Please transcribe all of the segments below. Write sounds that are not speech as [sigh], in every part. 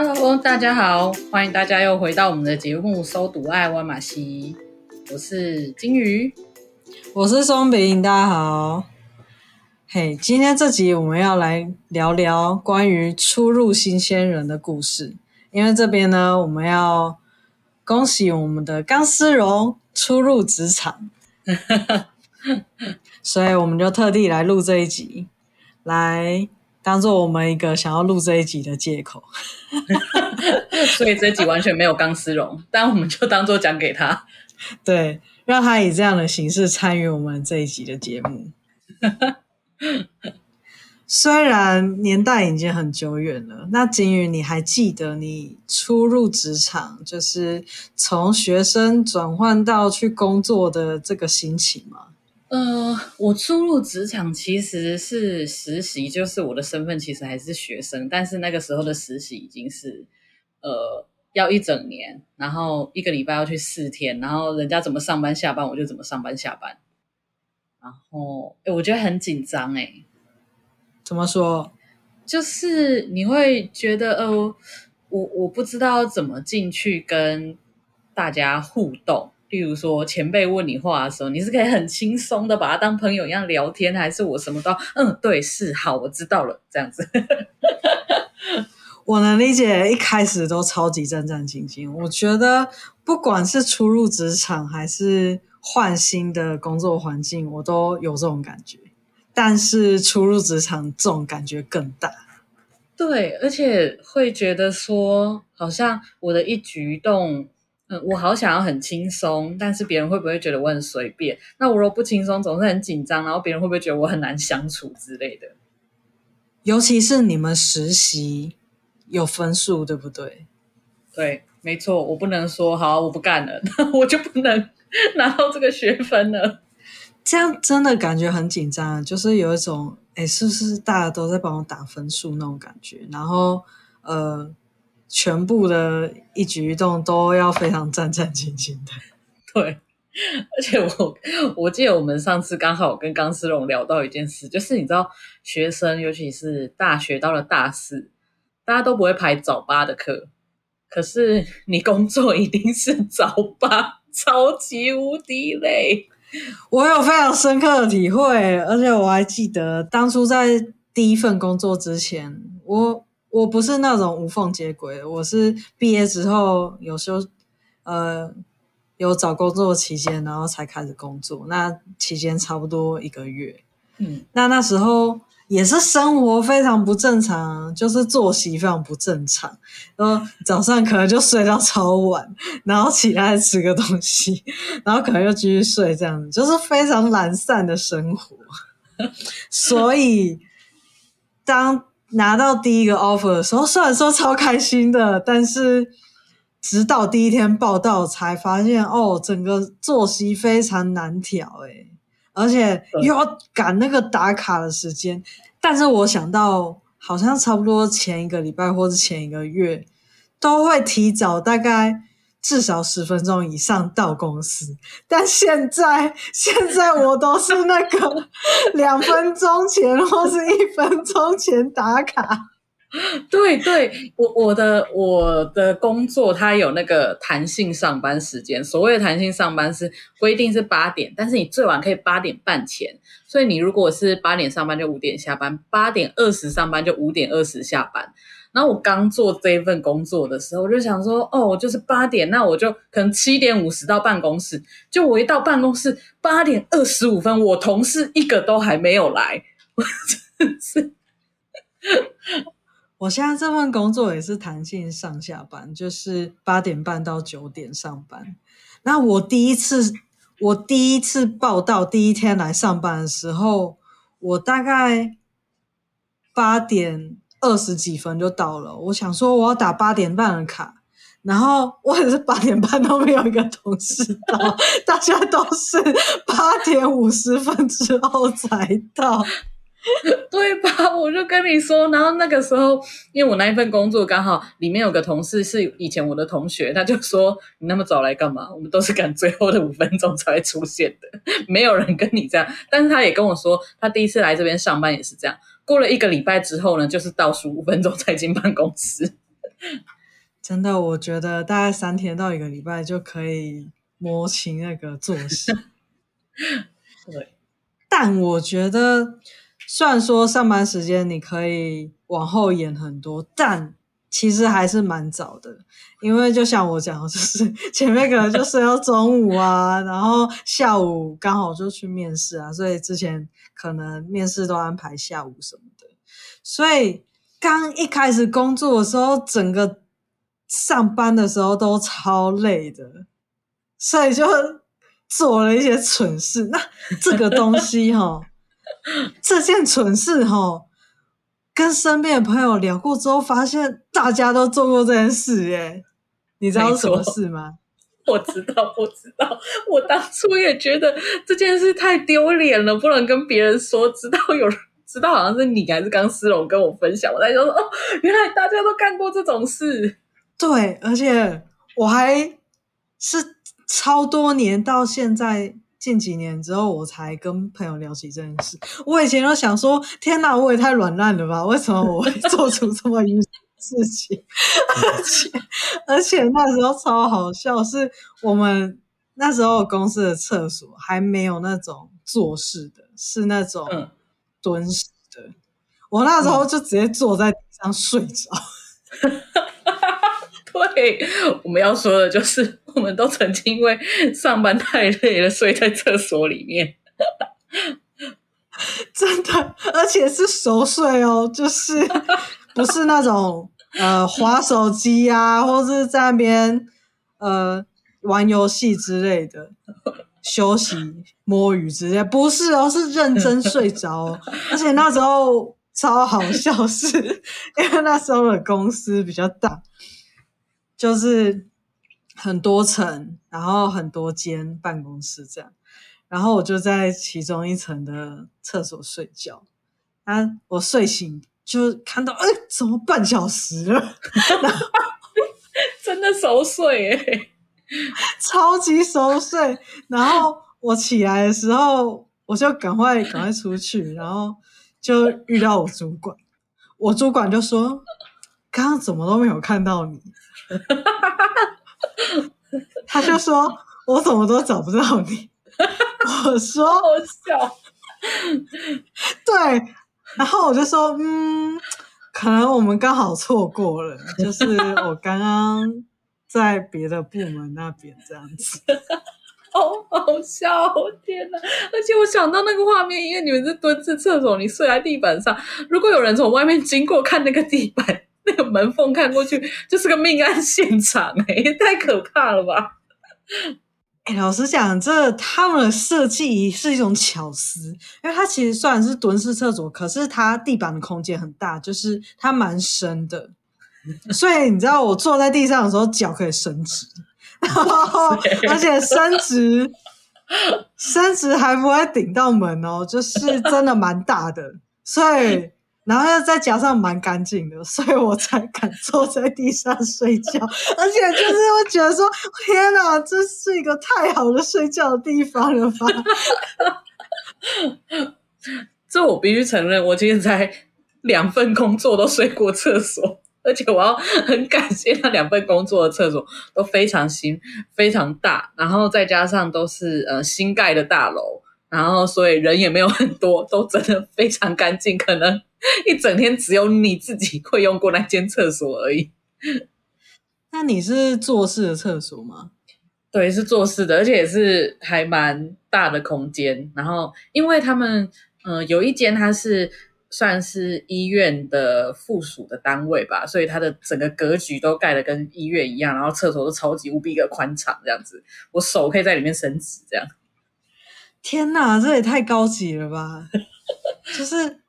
Hello，大家好，欢迎大家又回到我们的节目《收读爱万马西》，我是金鱼，我是松饼，大家好。嘿，今天这集我们要来聊聊关于初入新鲜人的故事，因为这边呢，我们要恭喜我们的钢丝绒初入职场。[laughs] 所以我们就特地来录这一集，来当做我们一个想要录这一集的借口。[laughs] 所以这一集完全没有钢丝绒，但我们就当做讲给他，[laughs] 对，让他以这样的形式参与我们这一集的节目。[laughs] 虽然年代已经很久远了，那金宇，你还记得你初入职场，就是从学生转换到去工作的这个心情吗？呃，我初入职场其实是实习，就是我的身份其实还是学生，但是那个时候的实习已经是呃要一整年，然后一个礼拜要去四天，然后人家怎么上班下班我就怎么上班下班，然后诶我觉得很紧张诶怎么说？就是你会觉得，呃，我我不知道怎么进去跟大家互动。例如说，前辈问你话的时候，你是可以很轻松的把他当朋友一样聊天，还是我什么都嗯，对，是好，我知道了这样子。[laughs] 我能理解，一开始都超级战战兢兢。我觉得，不管是初入职场还是换新的工作环境，我都有这种感觉。但是初入职场，这种感觉更大。对，而且会觉得说，好像我的一举一动，嗯，我好想要很轻松，但是别人会不会觉得我很随便？那我如果不轻松，总是很紧张，然后别人会不会觉得我很难相处之类的？尤其是你们实习有分数，对不对？对，没错，我不能说好，我不干了，[laughs] 我就不能 [laughs] 拿到这个学分了。这样真的感觉很紧张，就是有一种，哎，是不是大家都在帮我打分数那种感觉？然后，呃，全部的一举一动都要非常战战兢兢的。[laughs] 对，而且我我记得我们上次刚好跟钢丝绒聊到一件事，就是你知道，学生尤其是大学到了大四，大家都不会排早八的课，可是你工作一定是早八，超级无敌累。我有非常深刻的体会，而且我还记得当初在第一份工作之前，我我不是那种无缝接轨，我是毕业之后有时候呃有找工作期间，然后才开始工作，那期间差不多一个月，嗯，那那时候。也是生活非常不正常，就是作息非常不正常。然后早上可能就睡到超晚，然后起来吃个东西，然后可能又继续睡，这样子就是非常懒散的生活。[laughs] 所以当拿到第一个 offer 的时候，虽然说超开心的，但是直到第一天报道才发现，哦，整个作息非常难调，诶而且又要赶那个打卡的时间，但是我想到好像差不多前一个礼拜或者前一个月都会提早大概至少十分钟以上到公司，但现在现在我都是那个 [laughs] 两分钟前或是一分钟前打卡。对对，我我的我的工作它有那个弹性上班时间。所谓的弹性上班是规定是八点，但是你最晚可以八点半前。所以你如果是八点上班就五点下班，八点二十上班就五点二十下班。然后我刚做这一份工作的时候，我就想说，哦，我就是八点，那我就可能七点五十到办公室。就我一到办公室，八点二十五分，我同事一个都还没有来，我真是。我现在这份工作也是弹性上下班，就是八点半到九点上班。那我第一次，我第一次报到第一天来上班的时候，我大概八点二十几分就到了。我想说我要打八点半的卡，然后我也是八点半都没有一个同事到，大家都是八点五十分之后才到。[laughs] 对吧？我就跟你说，然后那个时候，因为我那一份工作刚好里面有个同事是以前我的同学，他就说：“你那么早来干嘛？我们都是赶最后的五分钟才会出现的，没有人跟你这样。”但是他也跟我说，他第一次来这边上班也是这样，过了一个礼拜之后呢，就是倒数五分钟才进办公室。[laughs] 真的，我觉得大概三天到一个礼拜就可以摸清那个作息。[laughs] 对，但我觉得，虽然说上班时间你可以往后延很多，但其实还是蛮早的。因为就像我讲的，就是 [laughs] 前面可能就是要中午啊，然后下午刚好就去面试啊，所以之前可能面试都安排下午什么的。所以刚一开始工作的时候，整个上班的时候都超累的，所以就做了一些蠢事。那这个东西哈，这件蠢事哈，跟身边的朋友聊过之后，发现大家都做过这件事耶。你知道是什么事吗？我知道，[laughs] 我知道。我当初也觉得这件事太丢脸了，不能跟别人说。直到有人知道，好像是你还是刚思龙跟我分享，我才说哦，原来大家都干过这种事。对，而且我还是超多年到现在近几年之后，我才跟朋友聊起这件事。我以前都想说，天哪，我也太软烂了吧？为什么我会做出这么愚事情？而且而且那时候超好笑，是我们那时候公司的厕所还没有那种坐式的，是那种蹲式的。嗯、我那时候就直接坐在地上睡着。嗯 [laughs] 对，我们要说的就是，我们都曾经因为上班太累了，睡在厕所里面，真的，而且是熟睡哦，就是不是那种呃划手机啊，或是在那边呃玩游戏之类的，休息摸鱼之类，不是哦，是认真睡着哦，[laughs] 而且那时候超好笑是，是因为那时候的公司比较大。就是很多层，然后很多间办公室这样，然后我就在其中一层的厕所睡觉。啊，我睡醒就看到，哎，怎么半小时了？[laughs] [laughs] 真的熟睡诶，超级熟睡。然后我起来的时候，我就赶快赶快出去，[laughs] 然后就遇到我主管。我主管就说：“刚刚怎么都没有看到你。”他就说：“我怎么都找不到你。”我说：“好笑。”对，然后我就说：“嗯，可能我们刚好错过了，就是我刚刚在别的部门那边这样子。[laughs] ”好好笑！天哪！而且我想到那个画面，因为你们是蹲式厕所，你睡在地板上，如果有人从外面经过看那个地板。[laughs] 那个门缝看过去就是个命案现场，欸，哎，太可怕了吧！哎，老实讲，这他们的设计是一种巧思，因为它其实虽然是蹲式厕所，可是它地板的空间很大，就是它蛮深的，[laughs] 所以你知道我坐在地上的时候脚可以伸直，然后 [laughs] 而且伸直伸直还不会顶到门哦，就是真的蛮大的，所以。然后又再加上蛮干净的，[laughs] 所以我才敢坐在地上睡觉。[laughs] 而且就是我觉得说，天哪，这是一个太好的睡觉的地方了吧？[laughs] 这我必须承认，我其实在两份工作都睡过厕所，而且我要很感谢那两份工作的厕所都非常新、非常大，然后再加上都是呃新盖的大楼，然后所以人也没有很多，都真的非常干净，可能。[laughs] 一整天只有你自己会用过那间厕所而已。那你是坐式的厕所吗？对，是坐式的，而且也是还蛮大的空间。然后，因为他们嗯、呃、有一间它是算是医院的附属的单位吧，所以它的整个格局都盖的跟医院一样，然后厕所都超级无比的宽敞，这样子，我手可以在里面伸直，这样。天哪，这也太高级了吧！就是。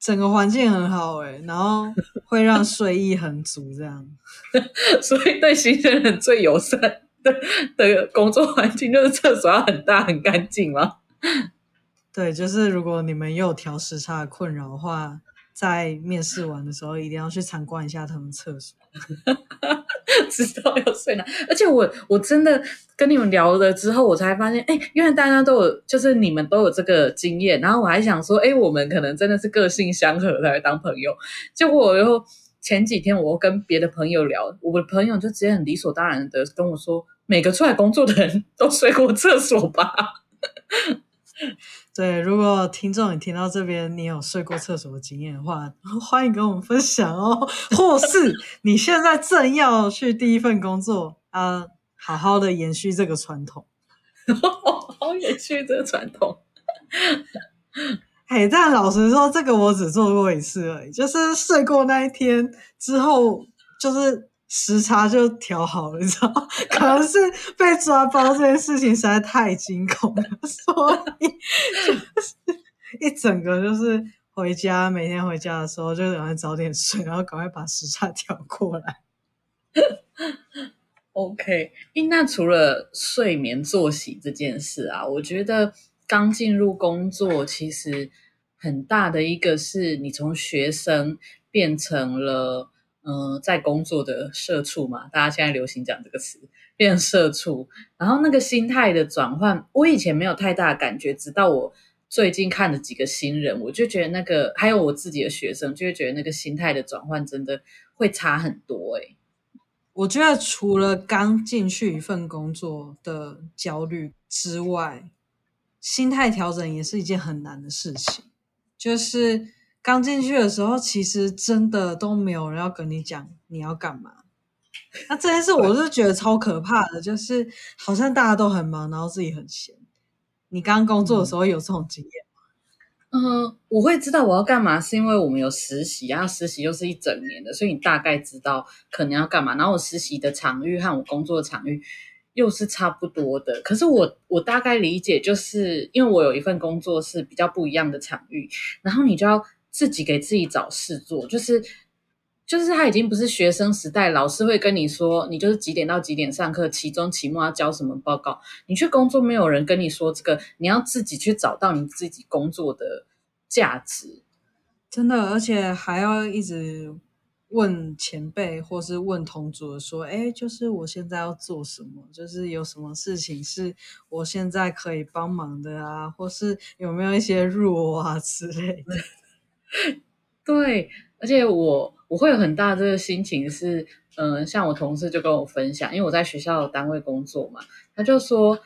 整个环境很好哎、欸、然后会让睡意很足，这样，[laughs] 所以对新鲜人最友善的的工作环境就是厕所要很大很干净吗？[laughs] 对，就是如果你们有调时差的困扰的话。在面试完的时候，一定要去参观一下他们厕所，[laughs] 知道要睡哪。而且我我真的跟你们聊了之后，我才发现，哎，原来大家都有，就是你们都有这个经验。然后我还想说，哎，我们可能真的是个性相合来当朋友。结果我又前几天我跟别的朋友聊，我的朋友就直接很理所当然的跟我说，每个出来工作的人都睡过厕所吧？对，如果听众你听到这边，你有睡过厕所的经验的话，[laughs] 欢迎跟我们分享哦。或是 [laughs] 你现在正要去第一份工作啊，好好的延续这个传统，[laughs] 好好延续这个传统。嘿，但老实说，这个我只做过一次而已，就是睡过那一天之后，就是。时差就调好了，你知道？可能是被抓包这件事情实在太惊恐了，所以就是一整个就是回家，每天回家的时候就赶快早点睡，然后赶快把时差调过来。[laughs] OK，那除了睡眠作息这件事啊，我觉得刚进入工作其实很大的一个是你从学生变成了。嗯、在工作的社畜嘛，大家现在流行讲这个词，变社畜。然后那个心态的转换，我以前没有太大感觉，直到我最近看了几个新人，我就觉得那个，还有我自己的学生，就会觉得那个心态的转换真的会差很多。诶，我觉得除了刚进去一份工作的焦虑之外，心态调整也是一件很难的事情，就是。刚进去的时候，其实真的都没有人要跟你讲你要干嘛。那这件事我是觉得超可怕的，就是好像大家都很忙，然后自己很闲。你刚工作的时候有这种经验吗？嗯，我会知道我要干嘛，是因为我们有实习，然后实习又是一整年的，所以你大概知道可能要干嘛。然后我实习的场域和我工作的场域又是差不多的，可是我我大概理解，就是因为我有一份工作是比较不一样的场域，然后你就要。自己给自己找事做，就是就是他已经不是学生时代，老师会跟你说，你就是几点到几点上课，期中、期末要交什么报告。你去工作，没有人跟你说这个，你要自己去找到你自己工作的价值。真的，而且还要一直问前辈或是问同组的说，哎，就是我现在要做什么？就是有什么事情是我现在可以帮忙的啊，或是有没有一些弱啊之类的。[laughs] [laughs] 对，而且我我会有很大这个心情是，嗯、像我同事就跟我分享，因为我在学校单位工作嘛，他就说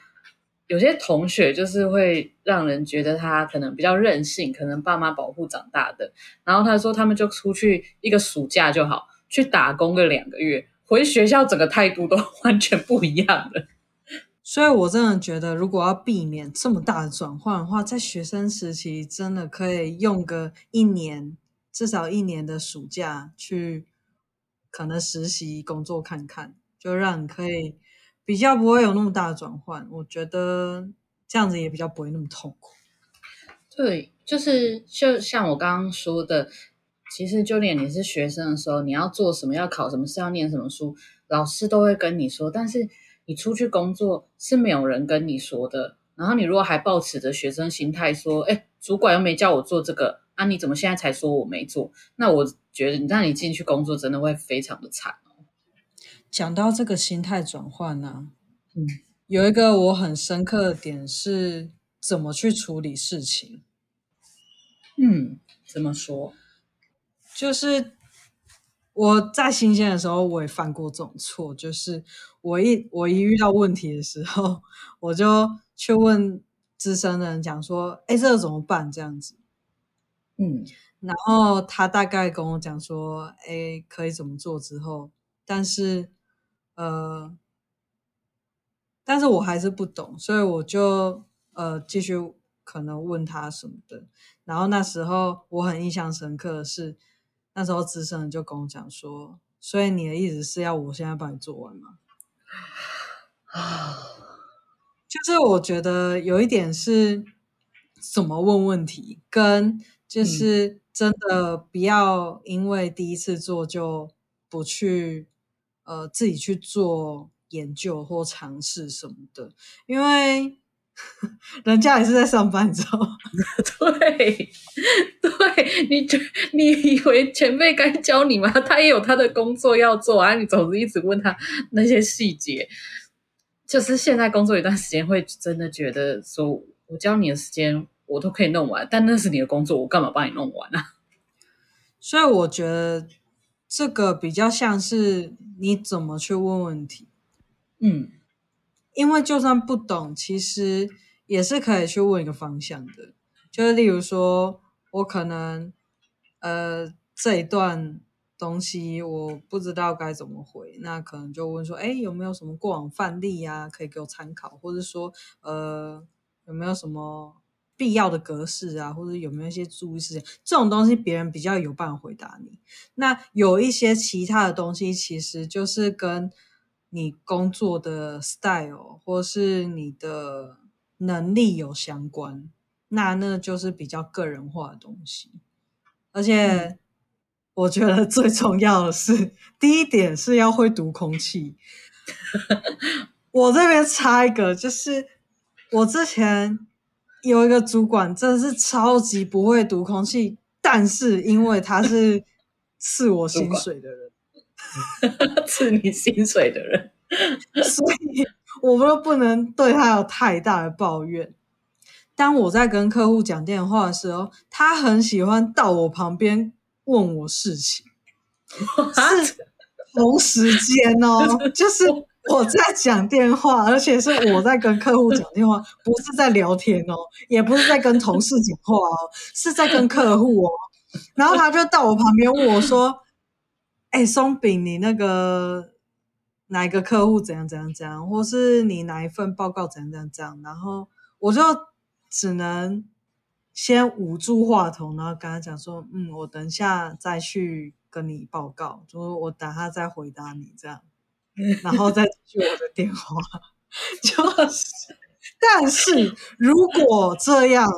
有些同学就是会让人觉得他可能比较任性，可能爸妈保护长大的，然后他说他们就出去一个暑假就好，去打工个两个月，回学校整个态度都 [laughs] 完全不一样了。所以，我真的觉得，如果要避免这么大的转换的话，在学生时期真的可以用个一年，至少一年的暑假去可能实习工作看看，就让你可以比较不会有那么大的转换。我觉得这样子也比较不会那么痛苦。对，就是就像我刚刚说的，其实就连你是学生的时候，你要做什么，要考什么，是要念什么书，老师都会跟你说，但是。你出去工作是没有人跟你说的，然后你如果还抱持着学生心态说，哎，主管又没叫我做这个，啊，你怎么现在才说我没做？那我觉得，让你进去工作真的会非常的惨哦。讲到这个心态转换呢、啊，嗯，有一个我很深刻的点是怎么去处理事情。嗯，怎么说？就是。我在新鲜的时候，我也犯过这种错，就是我一我一遇到问题的时候，我就去问资深的人，讲说：“哎，这个怎么办？”这样子，嗯，然后他大概跟我讲说：“哎，可以怎么做？”之后，但是，呃，但是我还是不懂，所以我就呃继续可能问他什么的。然后那时候我很印象深刻的是。那时候资深人就跟我讲说，所以你的意思是要我现在帮你做完吗？啊，[sighs] 就是我觉得有一点是怎么问问题，跟就是真的不要因为第一次做就不去呃自己去做研究或尝试什么的，因为。[laughs] 人家也是在上班，你知道吗？[laughs] 对，对，你就你以为前辈该教你吗？他也有他的工作要做啊！你总是一直问他那些细节，就是现在工作一段时间，会真的觉得说，我教你的时间我都可以弄完，但那是你的工作，我干嘛帮你弄完啊？[laughs] 所以我觉得这个比较像是你怎么去问问题。嗯，因为就算不懂，其实也是可以去问一个方向的。就是例如说，我可能呃这一段东西我不知道该怎么回，那可能就问说，哎，有没有什么过往范例呀，可以给我参考，或者说呃有没有什么。必要的格式啊，或者有没有一些注意事项，这种东西别人比较有办法回答你。那有一些其他的东西，其实就是跟你工作的 style 或是你的能力有相关。那那就是比较个人化的东西。而且我觉得最重要的是，第一点是要会读空气。我这边插一个，就是我之前。有一个主管真的是超级不会读空气，但是因为他是 [laughs] 赐我薪水的人，[laughs] 赐你薪水的人，所以我们都不能对他有太大的抱怨。当我在跟客户讲电话的时候，他很喜欢到我旁边问我事情，[laughs] 是同时间哦，[laughs] 就是。我在讲电话，而且是我在跟客户讲电话，不是在聊天哦，也不是在跟同事讲话哦，是在跟客户哦。然后他就到我旁边问我说：“哎，松饼，你那个哪一个客户怎样怎样怎样，或是你哪一份报告怎样怎样怎样？”然后我就只能先捂住话筒，然后跟他讲说：“嗯，我等一下再去跟你报告，就是我等下再回答你这样。[laughs] ”然后再去我的电话，[laughs] 就是，但是如果这样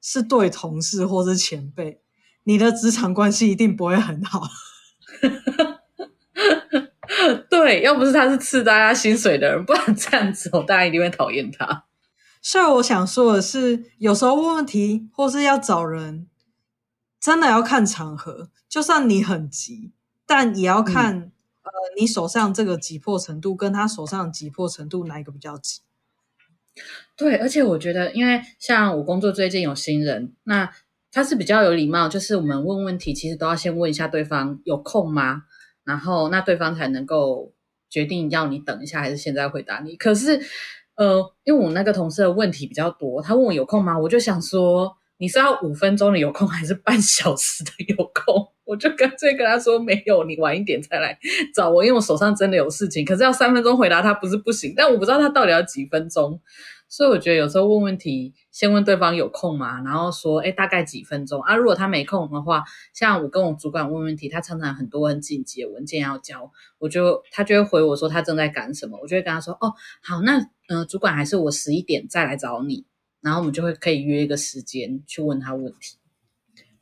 是对同事或是前辈，你的职场关系一定不会很好。[laughs] 对，要不是他是赐大家薪水的人，不然这样子，大家一定会讨厌他。所以我想说的是，有时候问问题或是要找人，真的要看场合。就算你很急，但也要看、嗯。呃，你手上这个急迫程度跟他手上的急迫程度哪一个比较急？对，而且我觉得，因为像我工作最近有新人，那他是比较有礼貌，就是我们问问题，其实都要先问一下对方有空吗？然后那对方才能够决定要你等一下还是现在回答你。可是，呃，因为我那个同事的问题比较多，他问我有空吗？我就想说，你是要五分钟的有空，还是半小时的有空？[laughs] 我就干脆跟他说没有，你晚一点再来找我，因为我手上真的有事情。可是要三分钟回答他不是不行，但我不知道他到底要几分钟，所以我觉得有时候问问题，先问对方有空吗？然后说，诶，大概几分钟啊？如果他没空的话，像我跟我主管问问题，他常常很多很紧急的文件要交，我就他就会回我说他正在赶什么，我就会跟他说，哦，好，那嗯、呃，主管还是我十一点再来找你，然后我们就会可以约一个时间去问他问题，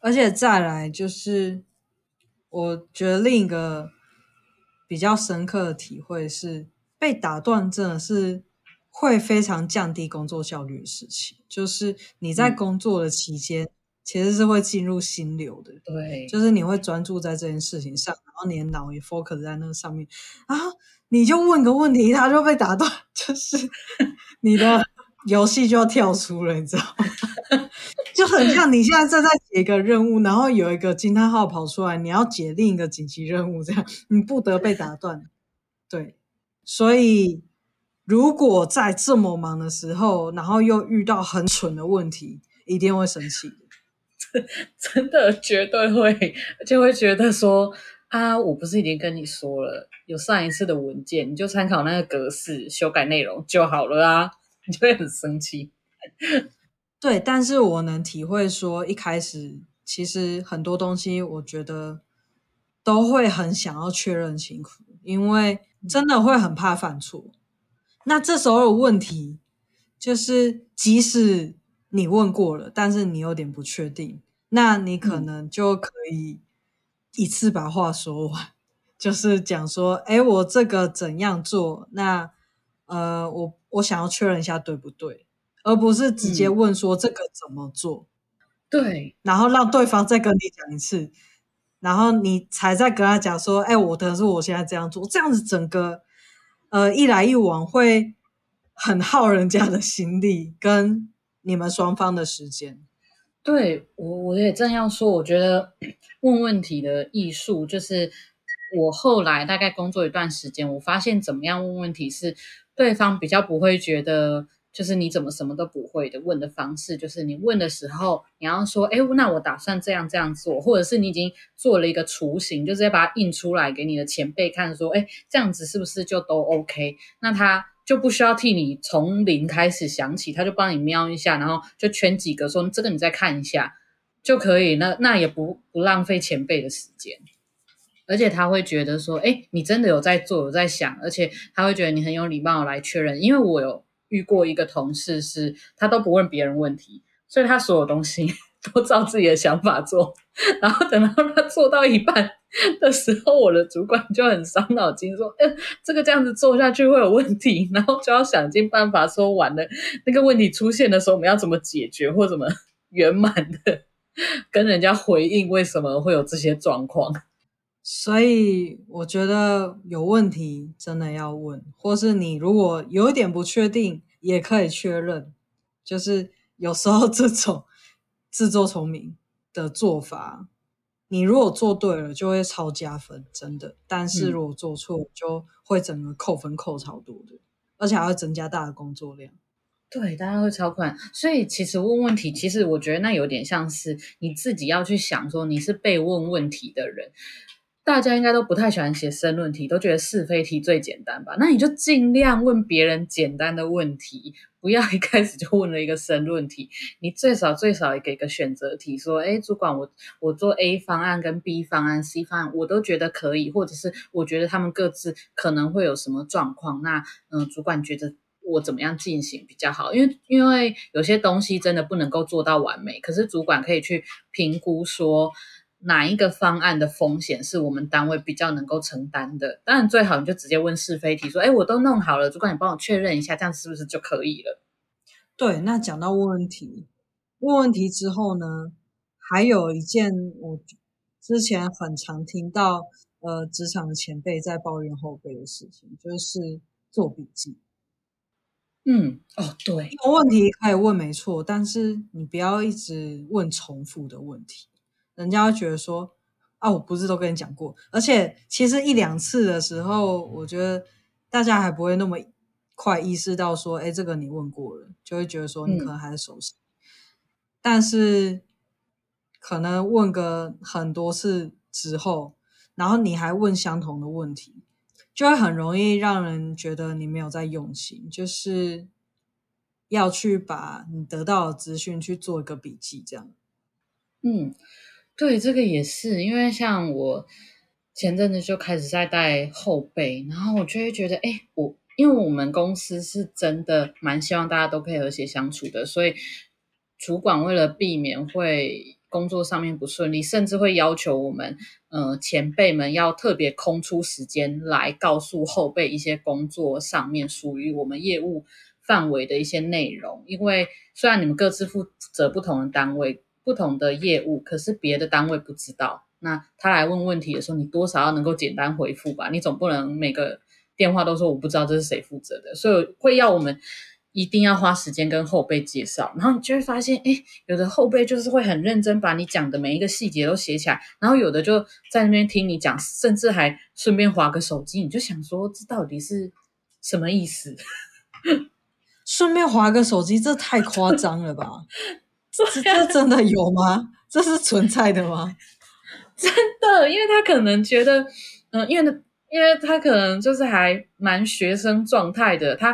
而且再来就是。我觉得另一个比较深刻的体会是，被打断真的是会非常降低工作效率的事情。就是你在工作的期间，嗯、其实是会进入心流的。对，就是你会专注在这件事情上，然后你的脑也 focus 在那个上面，然后你就问个问题，他就被打断，就是 [laughs] 你的游戏就要跳出了，你知道吗？[laughs] 就很像你现在正在解一个任务，然后有一个惊叹号跑出来，你要解另一个紧急任务，这样你不得被打断。对，所以如果在这么忙的时候，然后又遇到很蠢的问题，一定会生气。[laughs] 真的绝对会，就会觉得说啊，我不是已经跟你说了，有上一次的文件，你就参考那个格式修改内容就好了啊，[laughs] 你就会很生气。对，但是我能体会说，一开始其实很多东西，我觉得都会很想要确认清楚，因为真的会很怕犯错。那这时候有问题，就是即使你问过了，但是你有点不确定，那你可能就可以一次把话说完，嗯、[laughs] 就是讲说，哎，我这个怎样做？那呃，我我想要确认一下，对不对？而不是直接问说这个怎么做，嗯、对，然后让对方再跟你讲一次，然后你才再跟他讲说，哎，我的是我现在这样做，这样子整个呃一来一往会很耗人家的心力跟你们双方的时间。对，我我也正要说，我觉得 [clears throat] 问问题的艺术就是我后来大概工作一段时间，我发现怎么样问问题是对方比较不会觉得。就是你怎么什么都不会的问的方式，就是你问的时候，你要说，哎，那我打算这样这样做，或者是你已经做了一个雏形，就直接把它印出来给你的前辈看，说，哎，这样子是不是就都 OK？那他就不需要替你从零开始想起，他就帮你瞄一下，然后就圈几个，说这个你再看一下就可以。那那也不不浪费前辈的时间，而且他会觉得说，哎，你真的有在做，有在想，而且他会觉得你很有礼貌来确认，因为我有。遇过一个同事是，他都不问别人问题，所以他所有东西 [laughs] 都照自己的想法做。然后等到他做到一半的时候，我的主管就很伤脑筋，说：“哎，这个这样子做下去会有问题。[laughs] ”然后就要想尽办法说完了，那个问题出现的时候，我们要怎么解决，或怎么圆满的跟人家回应为什么会有这些状况。所以我觉得有问题真的要问，或是你如果有一点不确定，也可以确认。就是有时候这种自作聪明的做法，你如果做对了，就会超加分，真的。但是如果做错，就会整个扣分扣超多的，而且还会增加大的工作量。对，大家会超困难。所以其实问问题，其实我觉得那有点像是你自己要去想说，你是被问问题的人。大家应该都不太喜欢写申论题，都觉得是非题最简单吧？那你就尽量问别人简单的问题，不要一开始就问了一个申论题。你最少最少也给个选择题，说：诶，主管，我我做 A 方案跟 B 方案、C 方案，我都觉得可以，或者是我觉得他们各自可能会有什么状况。那嗯、主管觉得我怎么样进行比较好？因为因为有些东西真的不能够做到完美，可是主管可以去评估说。哪一个方案的风险是我们单位比较能够承担的？当然最好你就直接问是非题，说：“哎，我都弄好了，主管你帮我确认一下，这样是不是就可以了？”对，那讲到问问题，问问题之后呢，还有一件我之前很常听到，呃，职场的前辈在抱怨后辈的事情，就是做笔记。嗯，哦，对，有问题可以问没错，但是你不要一直问重复的问题。人家会觉得说啊，我不是都跟你讲过，而且其实一两次的时候，我觉得大家还不会那么快意识到说，哎，这个你问过了，就会觉得说你可能还是熟悉。嗯、但是可能问个很多次之后，然后你还问相同的问题，就会很容易让人觉得你没有在用心，就是要去把你得到的资讯去做一个笔记，这样。嗯。对，这个也是，因为像我前阵子就开始在带后辈，然后我就会觉得，哎，我因为我们公司是真的蛮希望大家都可以和谐相处的，所以主管为了避免会工作上面不顺利，甚至会要求我们，呃，前辈们要特别空出时间来告诉后辈一些工作上面属于我们业务范围的一些内容，因为虽然你们各自负责不同的单位。不同的业务，可是别的单位不知道。那他来问问题的时候，你多少要能够简单回复吧？你总不能每个电话都说我不知道这是谁负责的，所以会要我们一定要花时间跟后辈介绍。然后你就会发现，诶，有的后辈就是会很认真把你讲的每一个细节都写起来，然后有的就在那边听你讲，甚至还顺便划个手机。你就想说，这到底是什么意思？[laughs] 顺便划个手机，这太夸张了吧？[laughs] 这这真的有吗？这是存在的吗？[laughs] 真的，因为他可能觉得，嗯、呃，因为呢，因为他可能就是还蛮学生状态的，他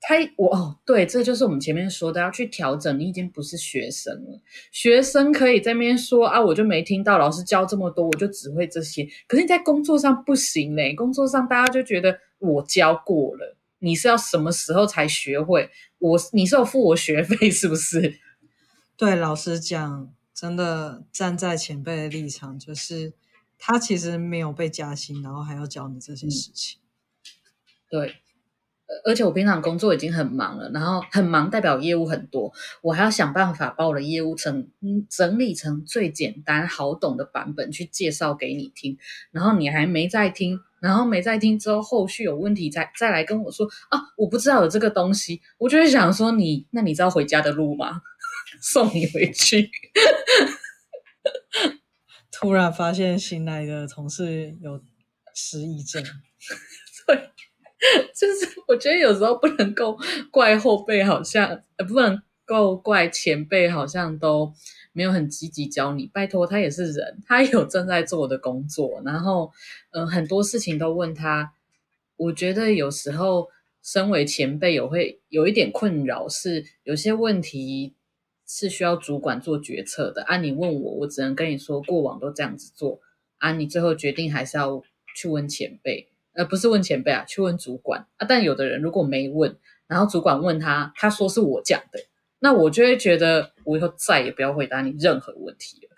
他我哦，对，这就是我们前面说的，要去调整。你已经不是学生了，学生可以在那边说啊，我就没听到老师教这么多，我就只会这些。可是你在工作上不行嘞，工作上大家就觉得我教过了。你是要什么时候才学会？我你是要付我学费是不是？对，老实讲，真的站在前辈的立场，就是他其实没有被加薪，然后还要教你这些事情。对，而且我平常工作已经很忙了，然后很忙代表业务很多，我还要想办法把我的业务成整理成最简单好懂的版本去介绍给你听，然后你还没在听。然后没在听之后，后续有问题再再来跟我说啊，我不知道有这个东西，我就会想说你，那你知道回家的路吗？[laughs] 送你回去。[laughs] 突然发现新来的同事有失忆症，[laughs] 对，就是我觉得有时候不能够怪后辈，好像呃不能够怪前辈，好像都没有很积极教你。拜托，他也是人，他有正在做的工作，然后嗯、很多事情都问他。我觉得有时候身为前辈，有会有一点困扰，是有些问题。是需要主管做决策的啊！你问我，我只能跟你说，过往都这样子做啊。你最后决定还是要去问前辈，呃，不是问前辈啊，去问主管啊。但有的人如果没问，然后主管问他，他说是我讲的，那我就会觉得我以后再也不要回答你任何问题了。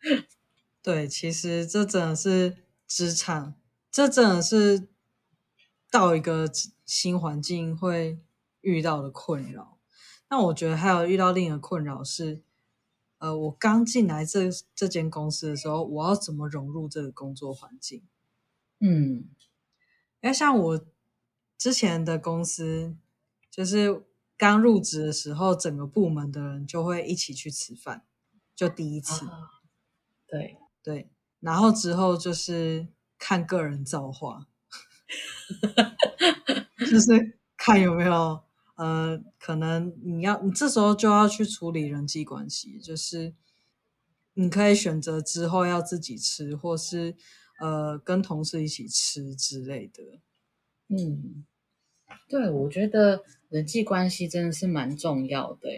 [laughs] 对，其实这真的是职场，这真的是到一个新环境会遇到的困扰。那我觉得还有遇到另一个困扰是，呃，我刚进来这这间公司的时候，我要怎么融入这个工作环境？嗯，因为像我之前的公司，就是刚入职的时候，整个部门的人就会一起去吃饭，就第一次。啊、对对，然后之后就是看个人造化，[laughs] 就是看有没有。呃，可能你要，你这时候就要去处理人际关系，就是你可以选择之后要自己吃，或是呃跟同事一起吃之类的。嗯，对，我觉得人际关系真的是蛮重要的。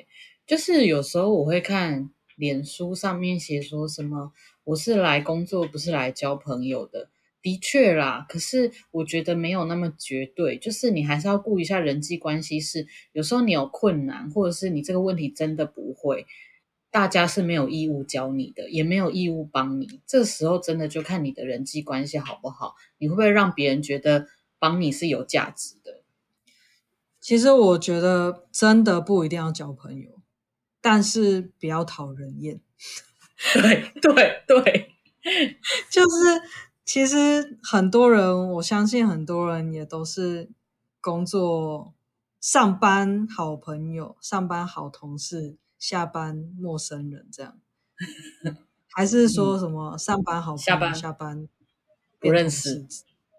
就是有时候我会看脸书上面写说什么，我是来工作，不是来交朋友的。的确啦，可是我觉得没有那么绝对，就是你还是要顾一下人际关系。是有时候你有困难，或者是你这个问题真的不会，大家是没有义务教你的，也没有义务帮你。这时候真的就看你的人际关系好不好，你会不会让别人觉得帮你是有价值的？其实我觉得真的不一定要交朋友，但是不要讨人厌。对对对，就是。其实很多人，我相信很多人也都是工作、上班好朋友、上班好同事、下班陌生人这样，[laughs] 还是说什么上班好朋友、下班下班不认识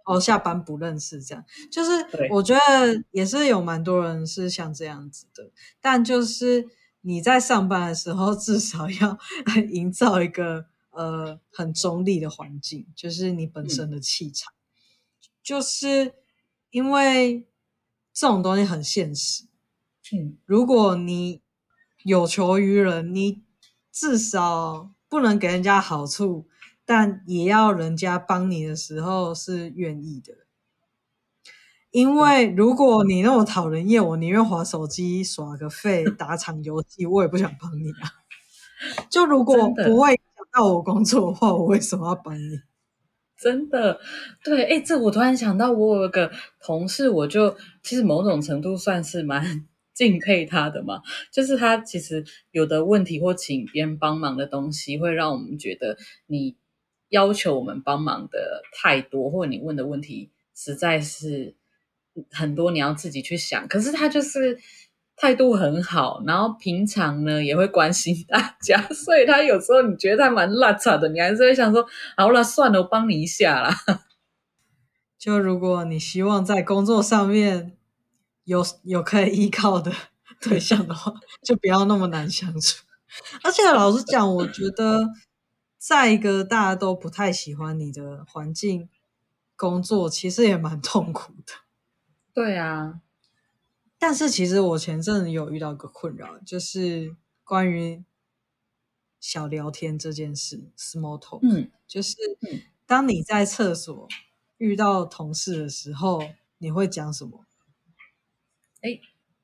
哦，下班不认识这样，就是我觉得也是有蛮多人是像这样子的，但就是你在上班的时候，至少要 [laughs] 营造一个。呃，很中立的环境，就是你本身的气场，嗯、就是因为这种东西很现实。嗯，如果你有求于人，你至少不能给人家好处，但也要人家帮你的时候是愿意的。因为如果你那么讨人厌，我宁愿划手机耍个废，打场游戏，我也不想帮你啊。就如果不会。影响到我工作的话，我为什么要帮你？[laughs] 真的，对，哎，这我突然想到，我有个同事，我就其实某种程度算是蛮 [laughs] 敬佩他的嘛。就是他其实有的问题或请别人帮忙的东西，会让我们觉得你要求我们帮忙的太多，或者你问的问题实在是很多，你要自己去想。可是他就是。态度很好，然后平常呢也会关心大家，所以他有时候你觉得他蛮邋遢的，你还是会想说，好了，算了，我帮你一下啦。就如果你希望在工作上面有有可以依靠的对象的话，就不要那么难相处。而且老实讲，我觉得在一个大家都不太喜欢你的环境工作，其实也蛮痛苦的。[laughs] 对啊。但是其实我前阵子有遇到一个困扰，就是关于小聊天这件事，small talk。嗯，就是当你在厕所遇到同事的时候，你会讲什么？哎，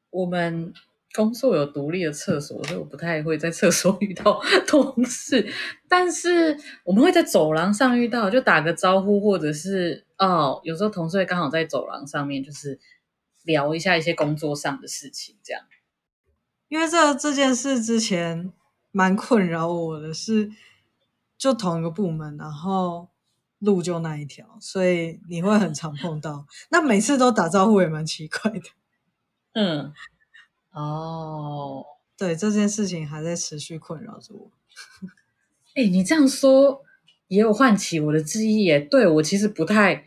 我们工作有独立的厕所，所以我不太会在厕所遇到同事。但是我们会在走廊上遇到，就打个招呼，或者是哦，有时候同事会刚好在走廊上面，就是。聊一下一些工作上的事情，这样。因为这这件事之前蛮困扰我的是，是就同一个部门，然后路就那一条，所以你会很常碰到。那每次都打招呼也蛮奇怪的。嗯，哦，对，这件事情还在持续困扰着我。哎、欸，你这样说，也有唤起我的记忆耶。对，我其实不太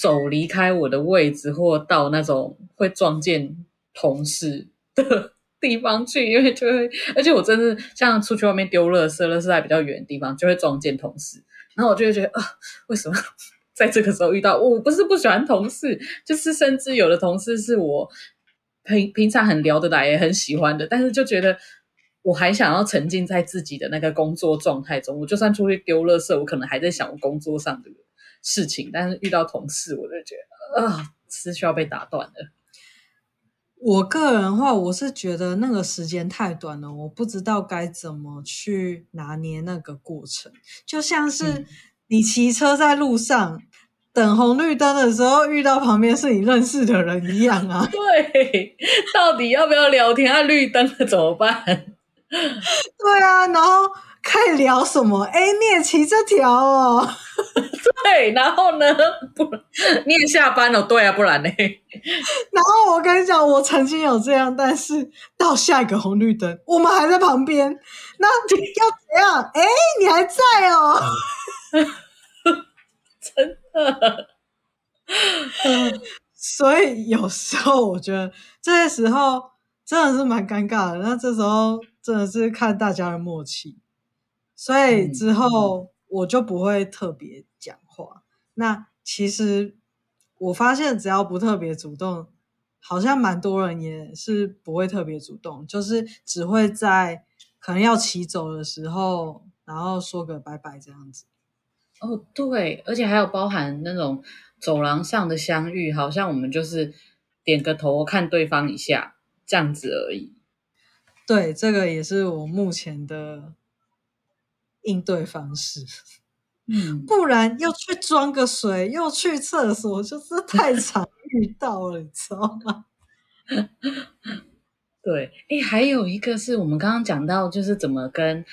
走离开我的位置，或到那种会撞见同事的 [laughs] 地方去，因为就会，而且我真的像出去外面丢垃圾，垃圾在比较远的地方，就会撞见同事，然后我就会觉得啊，为什么在这个时候遇到？我不是不喜欢同事，就是甚至有的同事是我平平常很聊得来，也很喜欢的，但是就觉得。我还想要沉浸在自己的那个工作状态中，我就算出去丢垃圾，我可能还在想我工作上的事情。但是遇到同事，我就觉得啊，是需要被打断的。我个人的话，我是觉得那个时间太短了，我不知道该怎么去拿捏那个过程。就像是你骑车在路上、嗯、等红绿灯的时候，遇到旁边是你认识的人一样啊。[laughs] 对，到底要不要聊天？啊，绿灯了怎么办？对啊，然后可以聊什么？哎，你也骑这条哦？[laughs] 对，然后呢？不，你也下班了？对啊，不然呢？[laughs] 然后我跟你讲，我曾经有这样，但是到下一个红绿灯，我们还在旁边，那要怎样？哎，你还在哦？真的。[laughs] 所以有时候我觉得这些时候真的是蛮尴尬的。那这时候。真的是看大家的默契，所以之后我就不会特别讲话。嗯、那其实我发现，只要不特别主动，好像蛮多人也是不会特别主动，就是只会在可能要骑走的时候，然后说个拜拜这样子。哦，对，而且还有包含那种走廊上的相遇，好像我们就是点个头看对方一下这样子而已。对，这个也是我目前的应对方式。嗯，不然又去装个水，又去厕所，就是 [laughs] 太常遇到了，你知道吗？[laughs] 对，哎，还有一个是我们刚刚讲到，就是怎么跟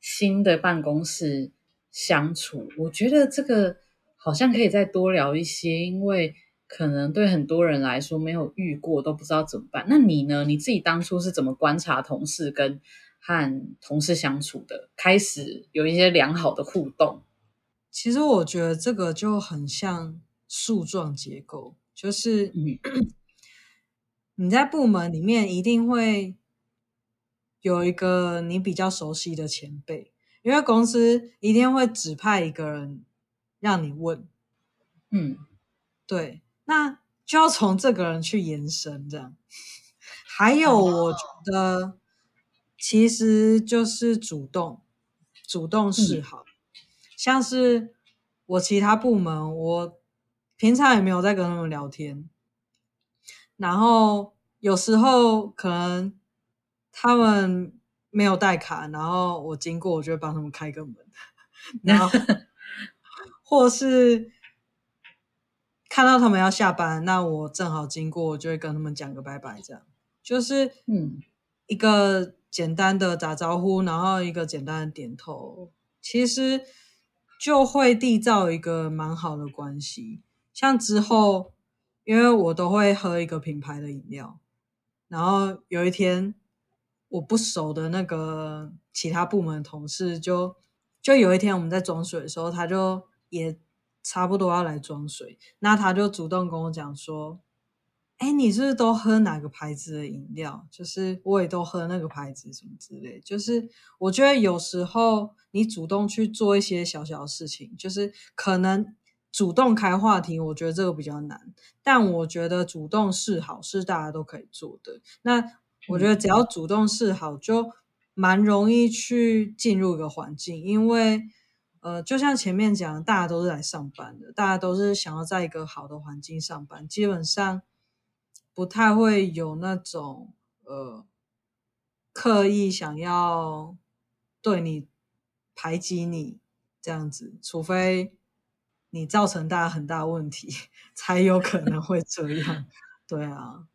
新的办公室相处。我觉得这个好像可以再多聊一些，因为。可能对很多人来说没有遇过，都不知道怎么办。那你呢？你自己当初是怎么观察同事跟和同事相处的？开始有一些良好的互动。其实我觉得这个就很像树状结构，就是 [clears throat] 你在部门里面一定会有一个你比较熟悉的前辈，因为公司一定会指派一个人让你问。嗯，对。那就要从这个人去延伸，这样。还有，我觉得其实就是主动，主动示好。嗯、像是我其他部门，我平常也没有在跟他们聊天，然后有时候可能他们没有带卡，然后我经过，我就会帮他们开个门，然后 [laughs] 或是。看到他们要下班，那我正好经过，我就会跟他们讲个拜拜，这样就是嗯，一个简单的打招呼，然后一个简单的点头，其实就会缔造一个蛮好的关系。像之后，因为我都会喝一个品牌的饮料，然后有一天我不熟的那个其他部门的同事就，就有一天我们在装水的时候，他就也。差不多要来装水，那他就主动跟我讲说：“哎，你是不是都喝哪个牌子的饮料？就是我也都喝那个牌子，什么之类。就是我觉得有时候你主动去做一些小小的事情，就是可能主动开话题，我觉得这个比较难。但我觉得主动示好是大家都可以做的。那我觉得只要主动示好，就蛮容易去进入一个环境，因为。呃，就像前面讲，大家都是来上班的，大家都是想要在一个好的环境上班，基本上不太会有那种呃刻意想要对你排挤你这样子，除非你造成大家很大问题，[laughs] 才有可能会这样。对啊。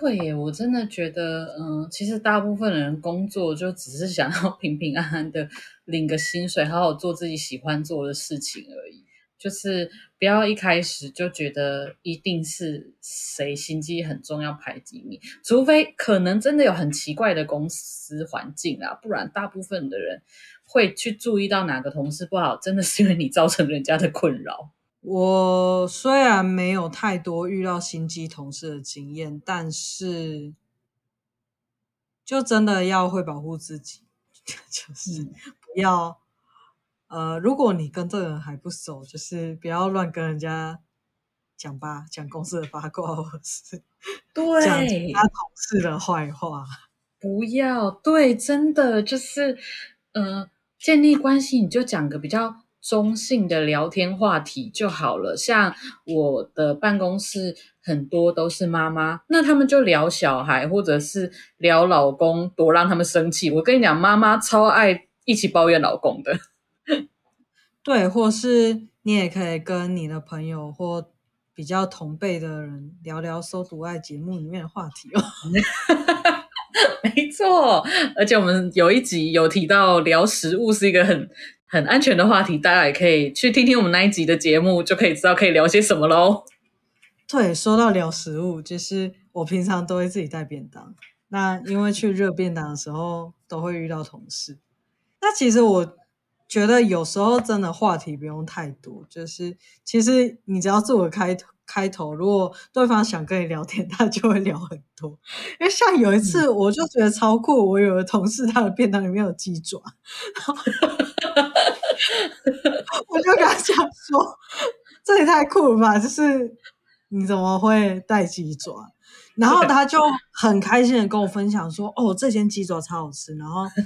对，我真的觉得，嗯，其实大部分人工作就只是想要 [laughs] 平平安安的领个薪水，好好做自己喜欢做的事情而已。就是不要一开始就觉得一定是谁心机很重要排挤你，除非可能真的有很奇怪的公司环境啊，不然大部分的人会去注意到哪个同事不好，真的是因为你造成人家的困扰。我虽然没有太多遇到心机同事的经验，但是就真的要会保护自己，[laughs] 就是不要。呃，如果你跟这个人还不熟，就是不要乱跟人家讲八讲公司的八卦，或是 [laughs] 对讲他同事的坏话。不要，对，真的就是，呃，建立关系你就讲个比较中性的聊天话题就好了。像我的办公室很多都是妈妈，那他们就聊小孩，或者是聊老公，多让他们生气。我跟你讲，妈妈超爱一起抱怨老公的。[laughs] 对，或是你也可以跟你的朋友或比较同辈的人聊聊《搜毒爱》节目里面的话题哦。[laughs] 没错，而且我们有一集有提到聊食物是一个很很安全的话题，大家也可以去听听我们那一集的节目，就可以知道可以聊些什么喽。对，说到聊食物，就是我平常都会自己带便当。那因为去热便当的时候都会遇到同事，那其实我。觉得有时候真的话题不用太多，就是其实你只要做个开头，开头如果对方想跟你聊天，他就会聊很多。因为像有一次，我就觉得超酷，我有个同事他的便当里面有鸡爪，[laughs] 我就跟他讲说：“这也太酷了吧！就是你怎么会带鸡爪？”然后他就很开心的跟我分享说：“哦，这间鸡爪超好吃。”然后他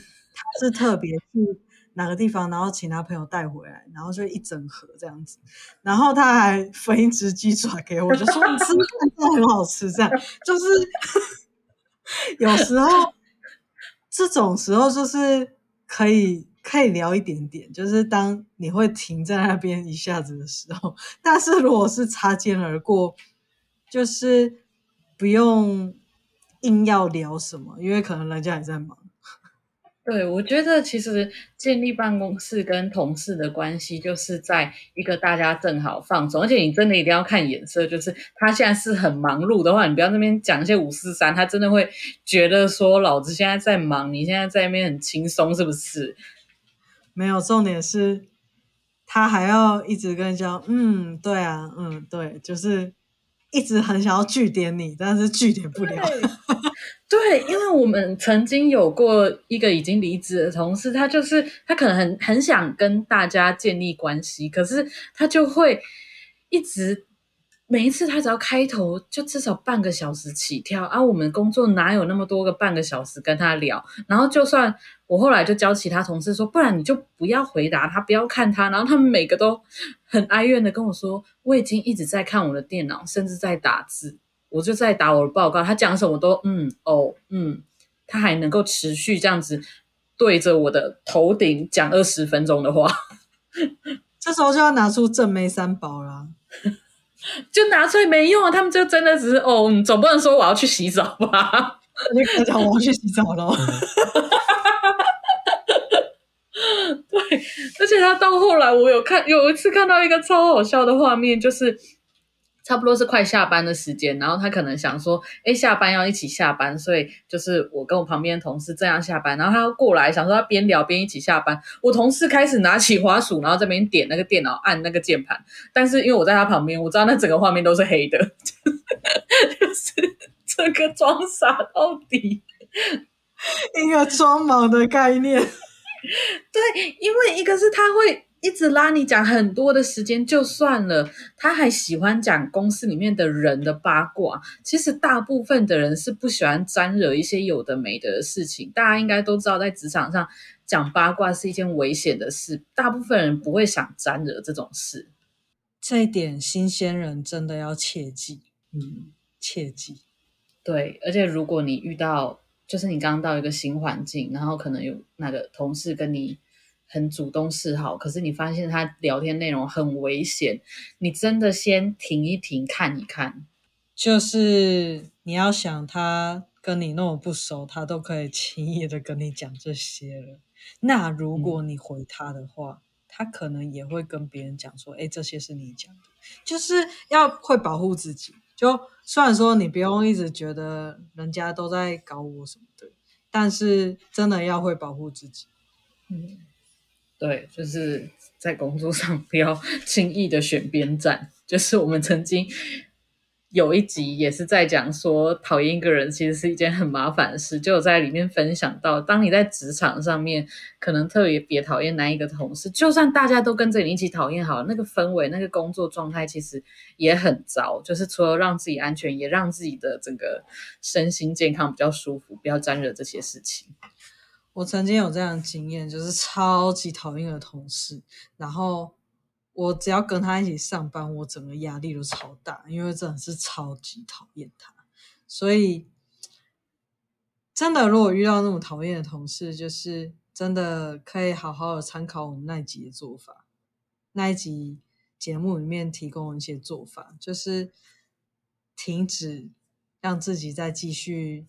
是特别去。哪个地方，然后请他朋友带回来，然后就一整盒这样子，然后他还分一只鸡爪给我，就说你吃看，真的很好吃。这样就是 [laughs] 有时候这种时候就是可以可以聊一点点，就是当你会停在那边一下子的时候，但是如果是擦肩而过，就是不用硬要聊什么，因为可能人家也在忙。[laughs] 对，我觉得其实建立办公室跟同事的关系，就是在一个大家正好放松，而且你真的一定要看眼色，就是他现在是很忙碌的话，你不要那边讲一些五四三，他真的会觉得说老子现在在忙，你现在在那边很轻松，是不是？没有，重点是他还要一直跟你讲，嗯，对啊，嗯，对，就是一直很想要据点你，但是据点不了。对，因为我们曾经有过一个已经离职的同事，他就是他可能很很想跟大家建立关系，可是他就会一直每一次他只要开头就至少半个小时起跳啊，我们工作哪有那么多个半个小时跟他聊？然后就算我后来就教其他同事说，不然你就不要回答他，不要看他，然后他们每个都很哀怨的跟我说，我已经一直在看我的电脑，甚至在打字。我就在打我的报告，他讲什么都嗯哦嗯，他还能够持续这样子对着我的头顶讲二十分钟的话，[laughs] 这时候就要拿出正妹三宝啦，[laughs] 就拿出来没用啊！他们就真的只是哦，你总不能说我要去洗澡吧？你跟他讲我要去洗澡了。[laughs] 对，而且他到后来，我有看有一次看到一个超好笑的画面，就是。差不多是快下班的时间，然后他可能想说，哎，下班要一起下班，所以就是我跟我旁边的同事这样下班，然后他要过来想说他边聊边一起下班。我同事开始拿起滑鼠，然后这边点那个电脑，按那个键盘，但是因为我在他旁边，我知道那整个画面都是黑的，就是这个装傻到底，一个装忙的概念。对，因为一个是他会。一直拉你讲很多的时间就算了，他还喜欢讲公司里面的人的八卦。其实大部分的人是不喜欢沾惹一些有的没的事情。大家应该都知道，在职场上讲八卦是一件危险的事。大部分人不会想沾惹这种事。这一点新鲜人真的要切记，嗯，切记。对，而且如果你遇到，就是你刚到一个新环境，然后可能有那个同事跟你。很主动示好，可是你发现他聊天内容很危险，你真的先停一停，看一看。就是你要想他跟你那么不熟，他都可以轻易的跟你讲这些了。那如果你回他的话，嗯、他可能也会跟别人讲说：“哎，这些是你讲的。”就是要会保护自己。就虽然说你不用一直觉得人家都在搞我什么的，但是真的要会保护自己。嗯，对，就是在工作上不要 [laughs] 轻易的选边站。就是我们曾经。有一集也是在讲说，讨厌一个人其实是一件很麻烦的事。就有在里面分享到，当你在职场上面可能特别别讨厌哪一个同事，就算大家都跟着你一起讨厌好了，那个氛围、那个工作状态其实也很糟。就是除了让自己安全，也让自己的整个身心健康比较舒服，不要沾惹这些事情。我曾经有这样的经验，就是超级讨厌的同事，然后。我只要跟他一起上班，我整个压力都超大，因为真的是超级讨厌他。所以，真的，如果遇到那种讨厌的同事，就是真的可以好好的参考我们那一集的做法。那一集节目里面提供一些做法，就是停止让自己再继续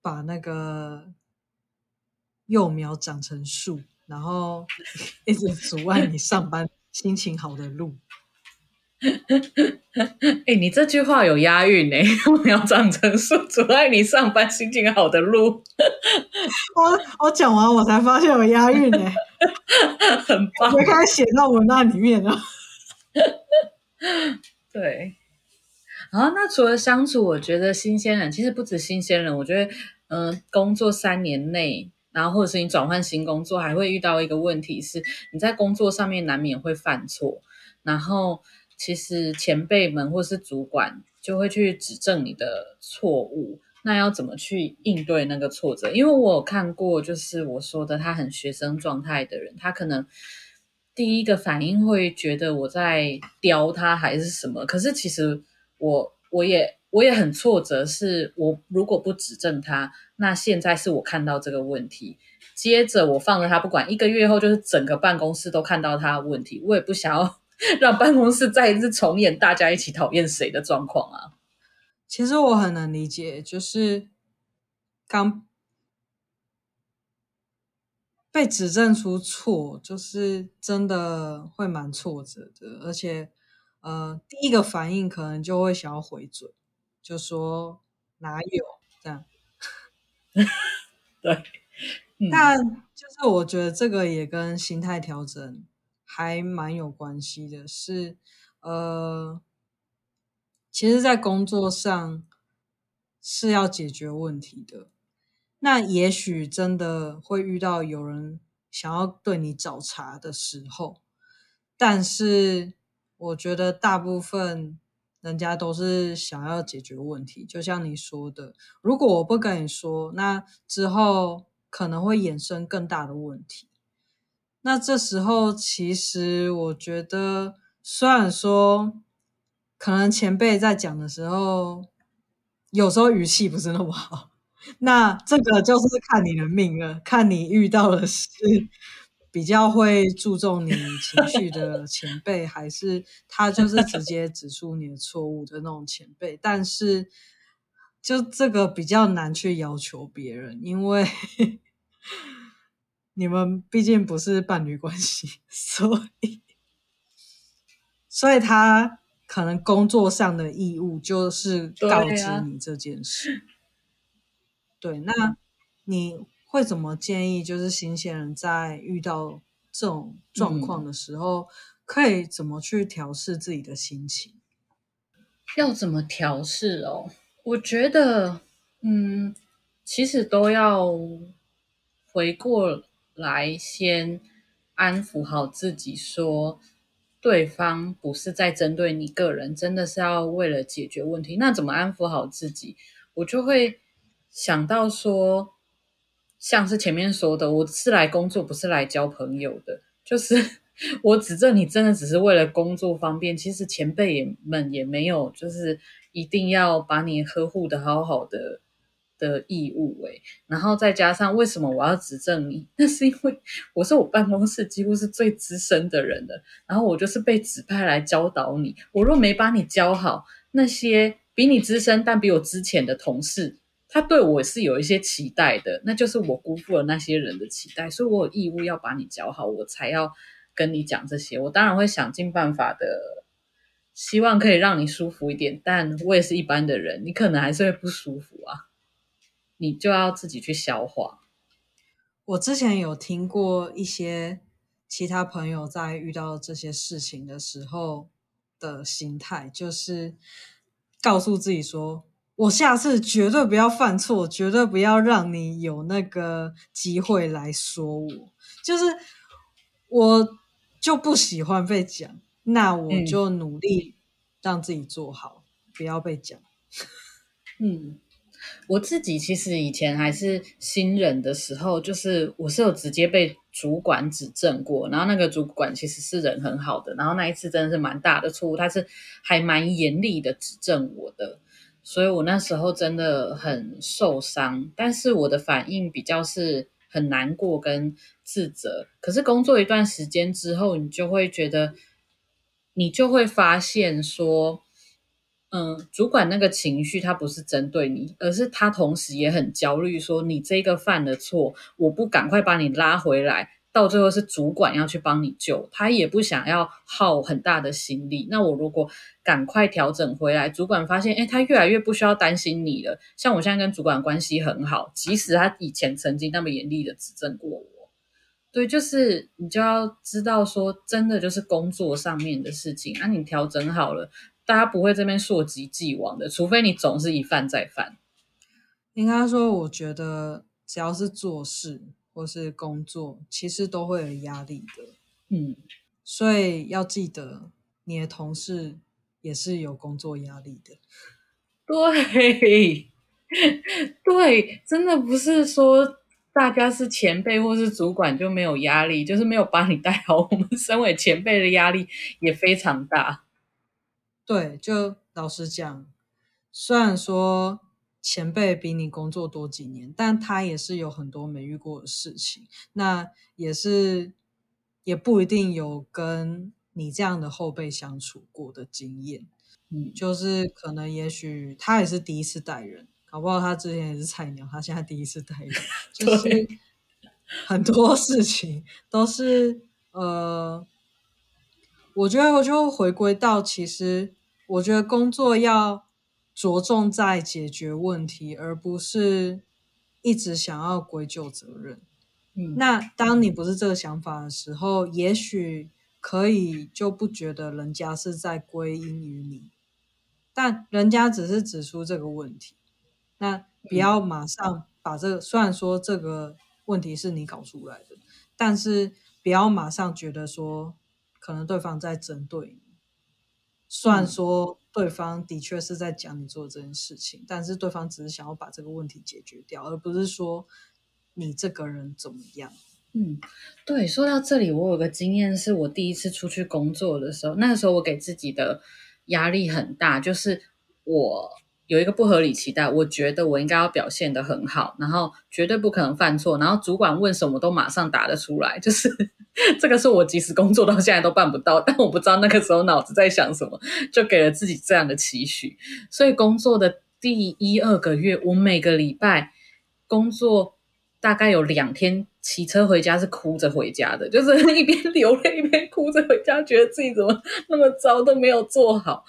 把那个幼苗长成树，然后一直阻碍你上班。心情好的路，[laughs] 哎、欸，你这句话有押韵呢。幼苗长成树，阻碍你上班心情好的路。我我讲完，我才发现有押韵呢，[laughs] 很棒。我开始写到文案里面了。对，然后那除了相处，我觉得新鲜人其实不止新鲜人。我觉得，嗯、呃，工作三年内。然后，或者是你转换新工作，还会遇到一个问题是，你在工作上面难免会犯错。然后，其实前辈们或是主管就会去指正你的错误。那要怎么去应对那个挫折？因为我有看过，就是我说的，他很学生状态的人，他可能第一个反应会觉得我在刁他还是什么。可是其实我我也。我也很挫折，是我如果不指正他，那现在是我看到这个问题，接着我放了他不管，一个月后就是整个办公室都看到他的问题，我也不想要 [laughs] 让办公室再一次重演大家一起讨厌谁的状况啊。其实我很能理解，就是刚被指正出错，就是真的会蛮挫折的，而且呃，第一个反应可能就会想要回嘴。就说哪有这样？[laughs] 对，但就是我觉得这个也跟心态调整还蛮有关系的。是呃，其实，在工作上是要解决问题的。那也许真的会遇到有人想要对你找茬的时候，但是我觉得大部分。人家都是想要解决问题，就像你说的，如果我不跟你说，那之后可能会衍生更大的问题。那这时候，其实我觉得，虽然说可能前辈在讲的时候，有时候语气不是那么好，那这个就是看你的命了，看你遇到的是。比较会注重你情绪的前辈，还是他就是直接指出你的错误的那种前辈？但是就这个比较难去要求别人，因为你们毕竟不是伴侣关系，[laughs] 所以所以他可能工作上的义务就是告知你这件事。对啊，对，那你。会怎么建议？就是新鲜人在遇到这种状况的时候，嗯、可以怎么去调试自己的心情？要怎么调试哦？我觉得，嗯，其实都要回过来，先安抚好自己，说对方不是在针对你个人，真的是要为了解决问题。那怎么安抚好自己？我就会想到说。像是前面说的，我是来工作，不是来交朋友的。就是 [laughs] 我指正你，真的只是为了工作方便。其实前辈们也没有，就是一定要把你呵护的好好的的义务诶。然后再加上，为什么我要指正你？[laughs] 那是因为我是我办公室几乎是最资深的人的，然后我就是被指派来教导你。我若没把你教好，那些比你资深但比我资浅的同事。他对我是有一些期待的，那就是我辜负了那些人的期待，所以我有义务要把你教好，我才要跟你讲这些，我当然会想尽办法的，希望可以让你舒服一点。但我也是一般的人，你可能还是会不舒服啊，你就要自己去消化。我之前有听过一些其他朋友在遇到这些事情的时候的心态，就是告诉自己说：“我下次绝对不要犯错，绝对不要让你有那个机会来说我。”就是我就不喜欢被讲，那我就努力让自己做好，嗯、不要被讲。[laughs] 嗯。我自己其实以前还是新人的时候，就是我是有直接被主管指正过，然后那个主管其实是人很好的，然后那一次真的是蛮大的错误，他是还蛮严厉的指正我的，所以我那时候真的很受伤，但是我的反应比较是很难过跟自责。可是工作一段时间之后，你就会觉得，你就会发现说。嗯，主管那个情绪，他不是针对你，而是他同时也很焦虑，说你这个犯了错，我不赶快把你拉回来，到最后是主管要去帮你救，他也不想要耗很大的心力。那我如果赶快调整回来，主管发现，诶，他越来越不需要担心你了。像我现在跟主管关系很好，即使他以前曾经那么严厉的指正过我，对，就是你就要知道说，真的就是工作上面的事情，那、啊、你调整好了。大家不会这边溯及既往的，除非你总是一犯再犯。应该说，我觉得只要是做事或是工作，其实都会有压力的。嗯，所以要记得，你的同事也是有工作压力的。对，[laughs] 对，真的不是说大家是前辈或是主管就没有压力，就是没有把你带好。我们身为前辈的压力也非常大。对，就老实讲，虽然说前辈比你工作多几年，但他也是有很多没遇过的事情，那也是也不一定有跟你这样的后辈相处过的经验。嗯，就是可能也许他也是第一次带人，搞不好他之前也是菜鸟，他现在第一次带人，[laughs] 就是很多事情都是呃。我觉得我就回归到，其实我觉得工作要着重在解决问题，而不是一直想要归咎责任。嗯，那当你不是这个想法的时候，也许可以就不觉得人家是在归因于你，但人家只是指出这个问题，那不要马上把这个，虽然说这个问题是你搞出来的，但是不要马上觉得说。可能对方在针对你，虽然说对方的确是在讲你做这件事情，嗯，但是对方只是想要把这个问题解决掉，而不是说你这个人怎么样。嗯，对，说到这里，我有个经验，是我第一次出去工作的时候，那个时候我给自己的压力很大，就是我。有一个不合理期待，我觉得我应该要表现得很好，然后绝对不可能犯错，然后主管问什么都马上答得出来，就是 [laughs] 这个是我即使工作到现在都办不到，但我不知道那个时候脑子在想什么，就给了自己这样的期许。所以工作的第一二个月，我每个礼拜工作大概有两天骑车回家是哭着回家的，就是 [laughs] 一边流泪一边哭着回家，觉得自己怎么那么糟都没有做好。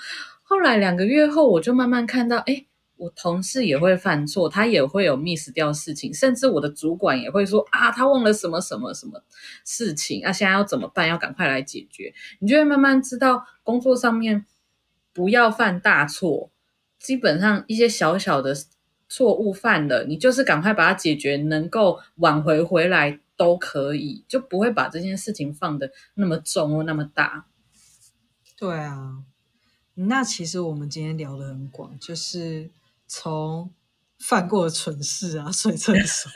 后来两个月后，我就慢慢看到，哎，我同事也会犯错，他也会有 miss 掉事情，甚至我的主管也会说啊，他忘了什么什么什么事情，啊，现在要怎么办？要赶快来解决。你就会慢慢知道，工作上面不要犯大错，基本上一些小小的错误犯了，你就是赶快把它解决，能够挽回回来都可以，就不会把这件事情放的那么重或那么大。对啊。那其实我们今天聊的很广，就是从犯过的蠢事啊、睡厕所，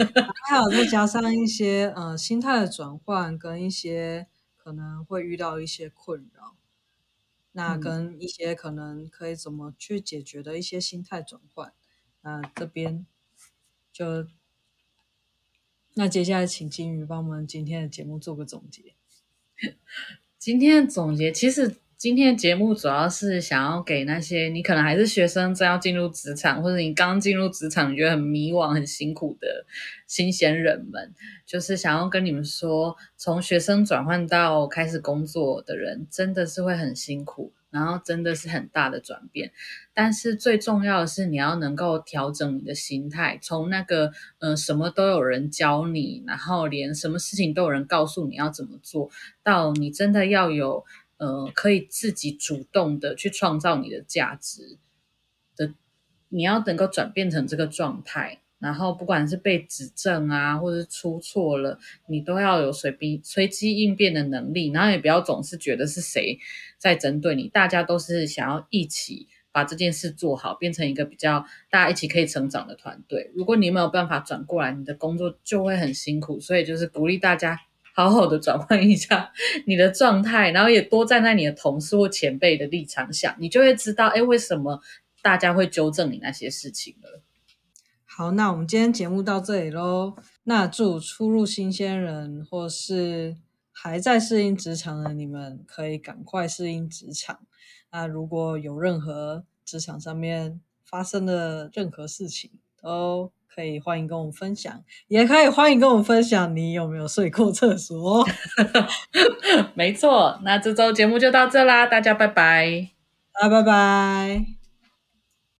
[laughs] 还有再加上一些呃心态的转换，跟一些可能会遇到一些困扰，那跟一些可能可以怎么去解决的一些心态转换，那这边就那接下来请金鱼帮我们今天的节目做个总结。[laughs] 今天的总结其实。今天的节目主要是想要给那些你可能还是学生，正要进入职场，或者你刚进入职场，你觉得很迷惘、很辛苦的新鲜人们，就是想要跟你们说，从学生转换到开始工作的人，真的是会很辛苦，然后真的是很大的转变。但是最重要的是，你要能够调整你的心态，从那个呃什么都有人教你，然后连什么事情都有人告诉你要怎么做，到你真的要有。呃，可以自己主动的去创造你的价值的，你要能够转变成这个状态，然后不管是被指正啊，或者是出错了，你都要有随机随机应变的能力，然后也不要总是觉得是谁在针对你，大家都是想要一起把这件事做好，变成一个比较大家一起可以成长的团队。如果你没有办法转过来，你的工作就会很辛苦，所以就是鼓励大家。好好的转换一下你的状态，然后也多站在你的同事或前辈的立场想，你就会知道，哎，为什么大家会纠正你那些事情了。好，那我们今天节目到这里喽。那祝初入新鲜人或是还在适应职场的你们，可以赶快适应职场。那如果有任何职场上面发生的任何事情，都。可以欢迎跟我们分享，也可以欢迎跟我们分享你有没有睡过厕所。[laughs] 没错，那这周节目就到这啦，大家拜拜，啊，拜拜。